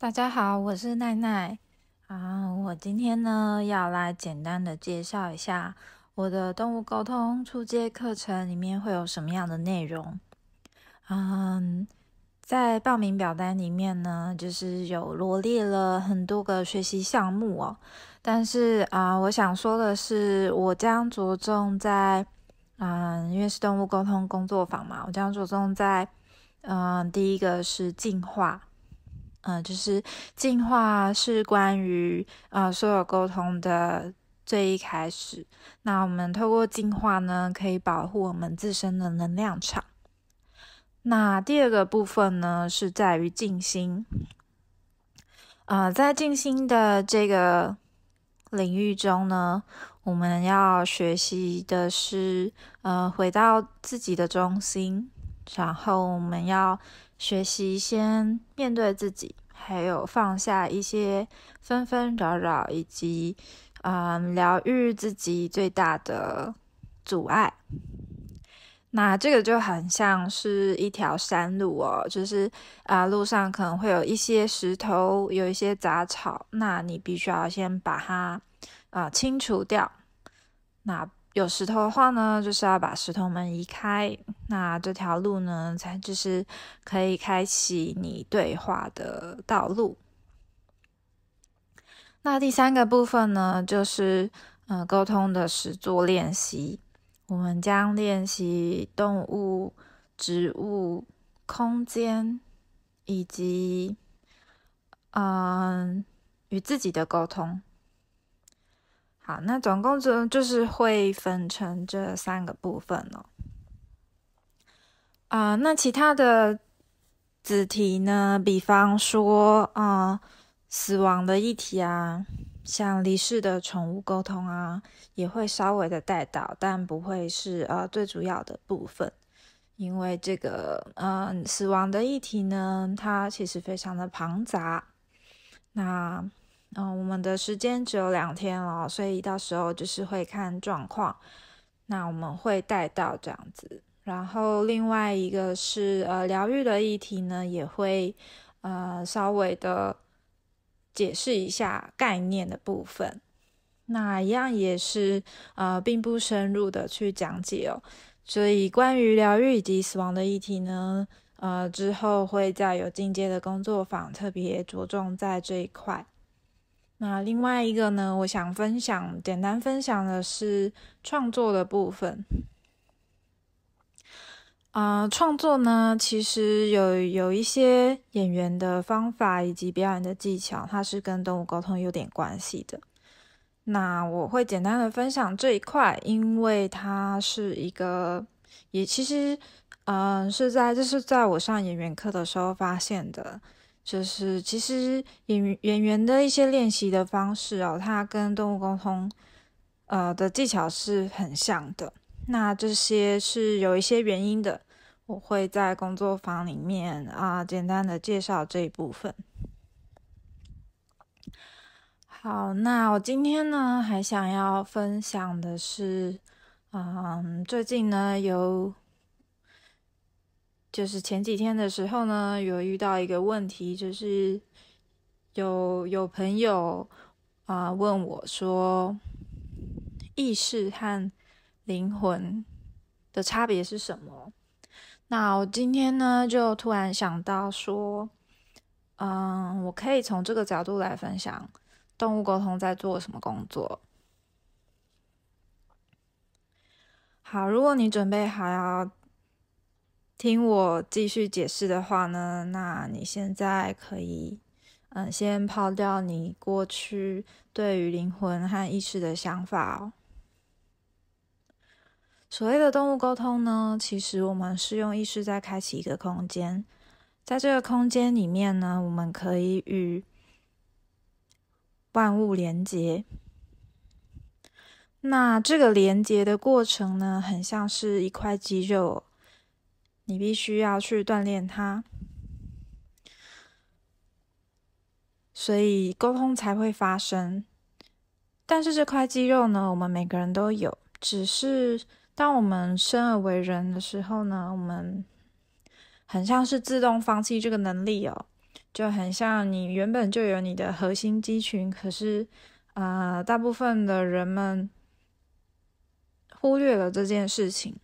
大家好，我是奈奈啊。我今天呢要来简单的介绍一下我的动物沟通初阶课程里面会有什么样的内容。嗯，在报名表单里面呢，就是有罗列了很多个学习项目哦。但是啊，我想说的是，我将着重在嗯，因为是动物沟通工作坊嘛，我将着重在嗯，第一个是进化。嗯，就是进化是关于呃所有沟通的最一开始。那我们透过进化呢，可以保护我们自身的能量场。那第二个部分呢，是在于静心。啊，在静心的这个领域中呢，我们要学习的是呃回到自己的中心，然后我们要。学习先面对自己，还有放下一些纷纷扰扰，以及嗯疗愈自己最大的阻碍。那这个就很像是一条山路哦，就是啊路上可能会有一些石头，有一些杂草，那你必须要先把它啊清除掉。那有石头的话呢，就是要把石头们移开，那这条路呢，才就是可以开启你对话的道路。那第三个部分呢，就是呃沟通的实作练习，我们将练习动物、植物、空间以及嗯与自己的沟通。好，那总共就就是会分成这三个部分哦。啊，那其他的子题呢？比方说啊，死亡的议题啊，像离世的宠物沟通啊，也会稍微的带到，但不会是呃最主要的部分，因为这个嗯，死亡的议题呢，它其实非常的庞杂。那嗯，我们的时间只有两天了，所以到时候就是会看状况。那我们会带到这样子，然后另外一个是呃疗愈的议题呢，也会呃稍微的解释一下概念的部分。那一样也是呃并不深入的去讲解哦。所以关于疗愈以及死亡的议题呢，呃之后会再有进阶的工作坊，特别着重在这一块。那另外一个呢，我想分享，简单分享的是创作的部分。啊，创作呢，其实有有一些演员的方法以及表演的技巧，它是跟动物沟通有点关系的。那我会简单的分享这一块，因为它是一个，也其实，嗯，是在这是在我上演员课的时候发现的。就是其实演员演员的一些练习的方式哦，它跟动物沟通呃的技巧是很像的。那这些是有一些原因的，我会在工作坊里面啊简单的介绍这一部分。好，那我今天呢还想要分享的是，嗯，最近呢有。就是前几天的时候呢，有遇到一个问题，就是有有朋友啊问我说，意识和灵魂的差别是什么？那我今天呢就突然想到说，嗯，我可以从这个角度来分享动物沟通在做什么工作。好，如果你准备好要。听我继续解释的话呢，那你现在可以，嗯，先抛掉你过去对于灵魂和意识的想法哦。所谓的动物沟通呢，其实我们是用意识在开启一个空间，在这个空间里面呢，我们可以与万物连接。那这个连接的过程呢，很像是一块肌肉。你必须要去锻炼它，所以沟通才会发生。但是这块肌肉呢，我们每个人都有，只是当我们生而为人的时候呢，我们很像是自动放弃这个能力哦。就很像你原本就有你的核心肌群，可是啊，大部分的人们忽略了这件事情，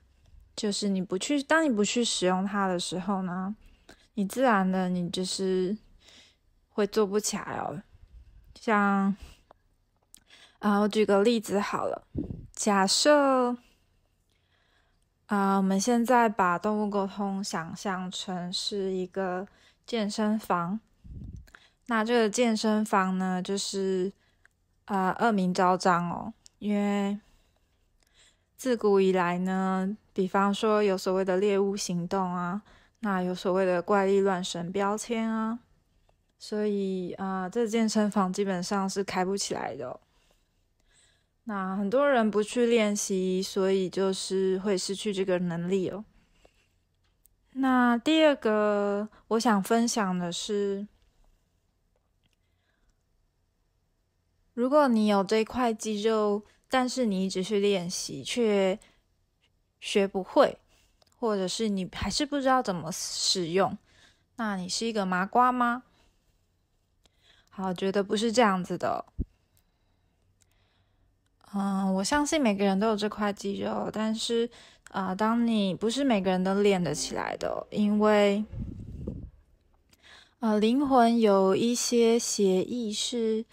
就是你不去，当你不去使用它的时候呢，你自然的你就是会做不起来哦。像啊，我举个例子好了，假设。啊，我们现在把动物沟通想象成是一个健身房。那这个健身房呢，就是啊恶名昭彰哦，因为自古以来呢，比方说有所谓的猎物行动啊，那有所谓的怪力乱神标签啊，所以啊，这健身房基本上是开不起来的。那很多人不去练习，所以就是会失去这个能力哦。那第二个我想分享的是，如果你有这块肌肉，但是你一直去练习却学不会，或者是你还是不知道怎么使用，那你是一个麻瓜吗？好，觉得不是这样子的。嗯，我相信每个人都有这块肌肉，但是啊，当你不是每个人都练得起来的，因为呃，灵魂有一些协议是，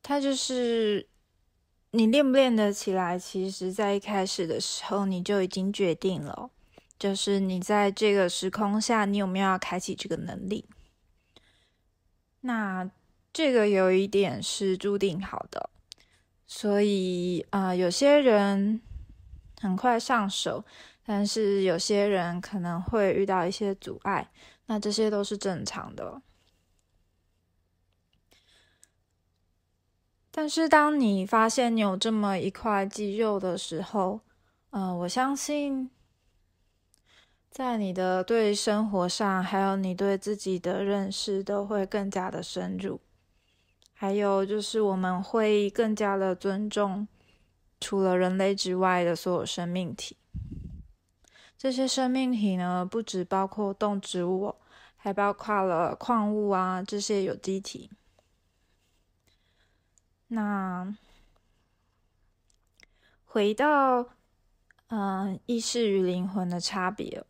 它就是你练不练得起来，其实在一开始的时候你就已经决定了，就是你在这个时空下，你有没有要开启这个能力？那。这个有一点是注定好的，所以啊，有些人很快上手，但是有些人可能会遇到一些阻碍，那这些都是正常的。但是当你发现你有这么一块肌肉的时候，嗯，我相信在你的对生活上，还有你对自己的认识，都会更加的深入。还有就是，我们会更加的尊重除了人类之外的所有生命体。这些生命体呢，不只包括动植物，还包括了矿物啊这些有机体。那回到嗯，意识与灵魂的差别，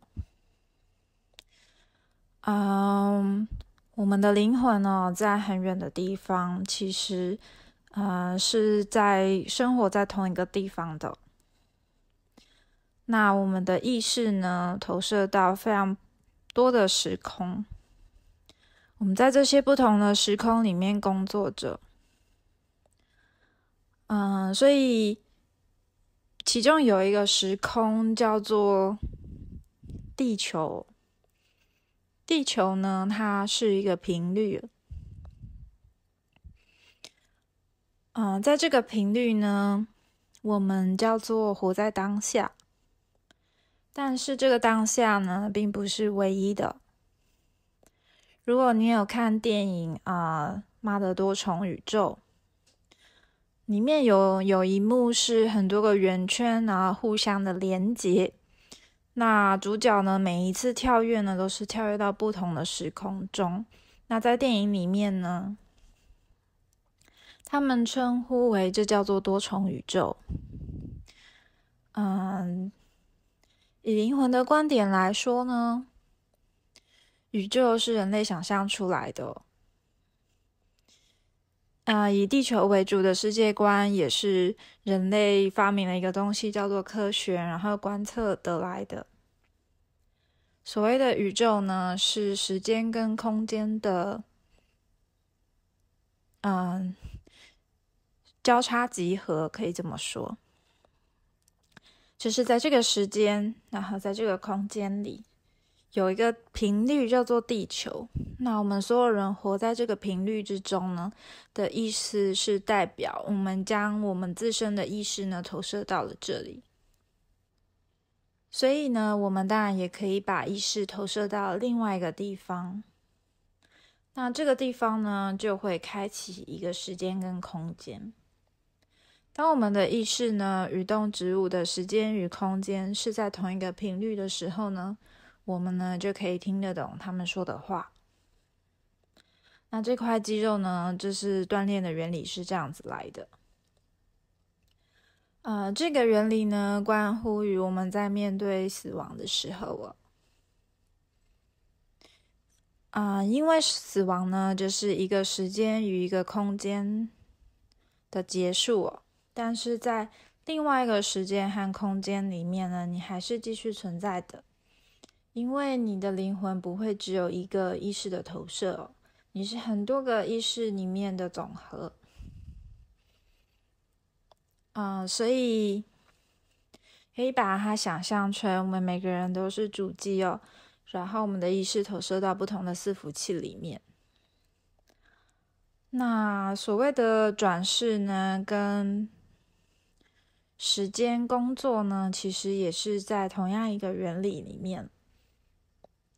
嗯。我们的灵魂呢，在很远的地方，其实，呃，是在生活在同一个地方的。那我们的意识呢，投射到非常多的时空，我们在这些不同的时空里面工作着。嗯，所以其中有一个时空叫做地球。地球呢，它是一个频率。嗯，在这个频率呢，我们叫做活在当下。但是这个当下呢，并不是唯一的。如果你有看电影啊，《妈的多重宇宙》，里面有有一幕是很多个圆圈啊，互相的连接。那主角呢？每一次跳跃呢，都是跳跃到不同的时空中。那在电影里面呢，他们称呼为这叫做多重宇宙。嗯，以灵魂的观点来说呢，宇宙是人类想象出来的。啊，以地球为主的世界观也是人类发明了一个东西，叫做科学，然后观测得来的。所谓的宇宙呢，是时间跟空间的，嗯，交叉集合，可以这么说。就是在这个时间，然后在这个空间里。有一个频率叫做地球，那我们所有人活在这个频率之中呢的意思是代表我们将我们自身的意识呢投射到了这里，所以呢，我们当然也可以把意识投射到另外一个地方，那这个地方呢就会开启一个时间跟空间。当我们的意识呢与动植物的时间与空间是在同一个频率的时候呢。我们呢就可以听得懂他们说的话。那这块肌肉呢，就是锻炼的原理是这样子来的。呃，这个原理呢，关乎于我们在面对死亡的时候哦。啊，因为死亡呢，就是一个时间与一个空间的结束哦。但是在另外一个时间和空间里面呢，你还是继续存在的，因为你的灵魂不会只有一个意识的投射哦，你是很多个意识里面的总和。啊，所以可以把它想象成我们每个人都是主机哦。然后我们的意识投射到不同的伺服器里面。那所谓的转世呢，跟时间工作呢，其实也是在同样一个原理里面。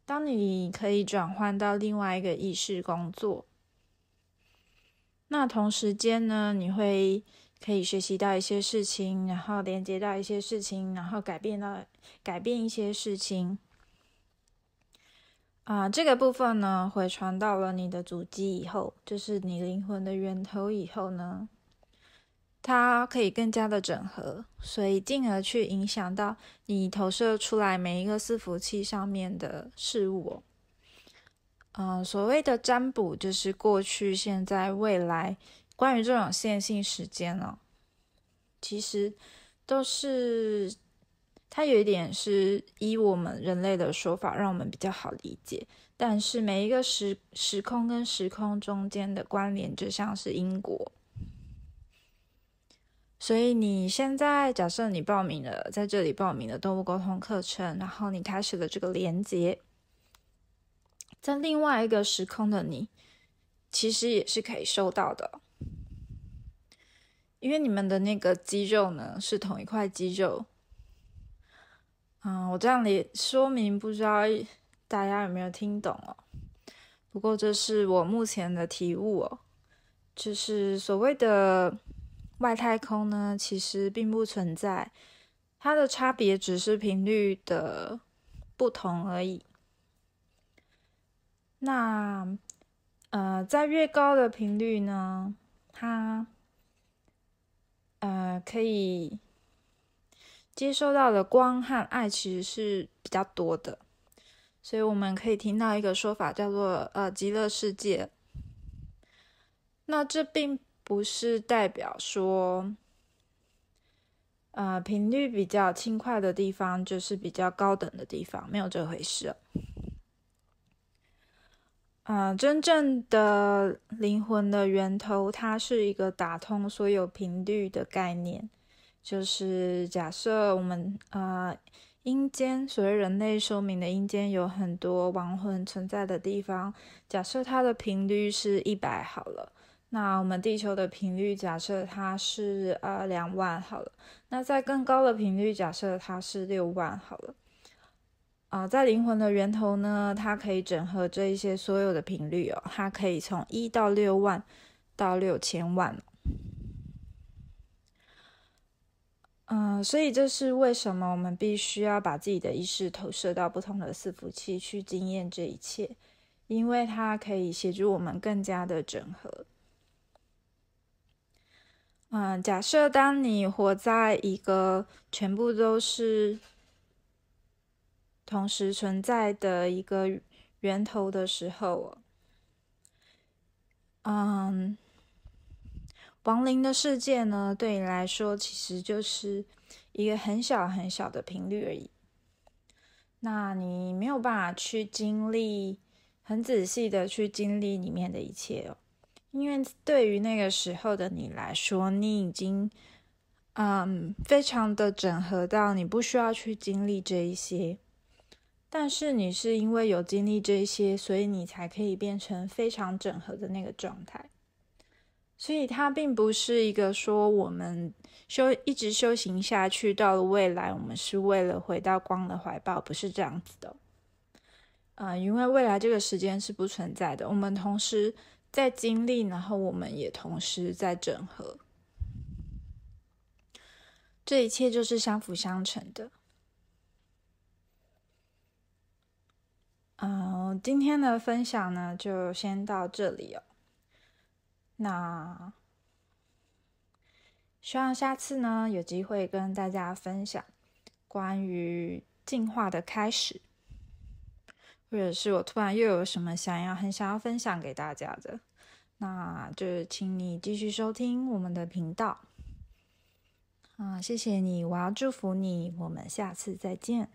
当你可以转换到另外一个意识工作，那同时间呢，你会可以学习到一些事情，然后连接到一些事情，然后改变到改变一些事情。啊，这个部分呢，回传到了你的主机以后，就是你灵魂的源头以后呢，它可以更加的整合，所以进而去影响到你投射出来每一个伺服器上面的事物。嗯，所谓的占卜就是过去、现在、未来，关于这种线性时间呢，其实都是。它有一点是依我们人类的说法，让我们比较好理解。但是每一个时时空跟时空中间的关联，就像是因果。所以你现在假设你报名了，在这里报名了动物沟通课程，然后你开始了这个连接，在另外一个时空的你，其实也是可以收到的，因为你们的那个肌肉呢是同一块肌肉。嗯，我这样里说明，不知道大家有没有听懂哦。不过这是我目前的体悟哦，就是所谓的外太空呢，其实并不存在，它的差别只是频率的不同而已。那呃，在越高的频率呢，它呃可以。接收到的光和爱其实是比较多的，所以我们可以听到一个说法叫做“呃极乐世界”。那这并不是代表说，呃频率比较轻快的地方就是比较高等的地方，没有这回事。啊，真正的灵魂的源头，它是一个打通所有频率的概念。就是假设我们呃阴间，所谓人类寿命的阴间有很多亡魂存在的地方。假设它的频率是一百好了，那我们地球的频率假设它是呃两万好了，那在更高的频率假设它是六万好了。啊，在灵魂的源头呢，它可以整合这一些所有的频率哦，它可以从一到六万到六千万。嗯，所以这是为什么我们必须要把自己的意识投射到不同的伺服器去经验这一切，因为它可以协助我们更加的整合。嗯，假设当你活在一个全部都是同时存在的一个源头的时候，嗯。亡灵的世界呢，对你来说其实就是一个很小很小的频率而已。那你没有办法去经历很仔细的去经历里面的一切哦，因为对于那个时候的你来说，你已经嗯非常的整合到你不需要去经历这一些。但是你是因为有经历这些，所以你才可以变成非常整合的那个状态。所以它并不是一个说我们修一直修行下去，到了未来我们是为了回到光的怀抱，不是这样子的。啊，因为未来这个时间是不存在的，我们同时在经历，然后我们也同时在整合，这一切就是相辅相成的。嗯，今天的分享呢，就先到这里哦。那希望下次呢，有机会跟大家分享关于进化的开始，或者是我突然又有什么想要很想要分享给大家的，那就请你继续收听我们的频道。啊，谢谢你，我要祝福你，我们下次再见。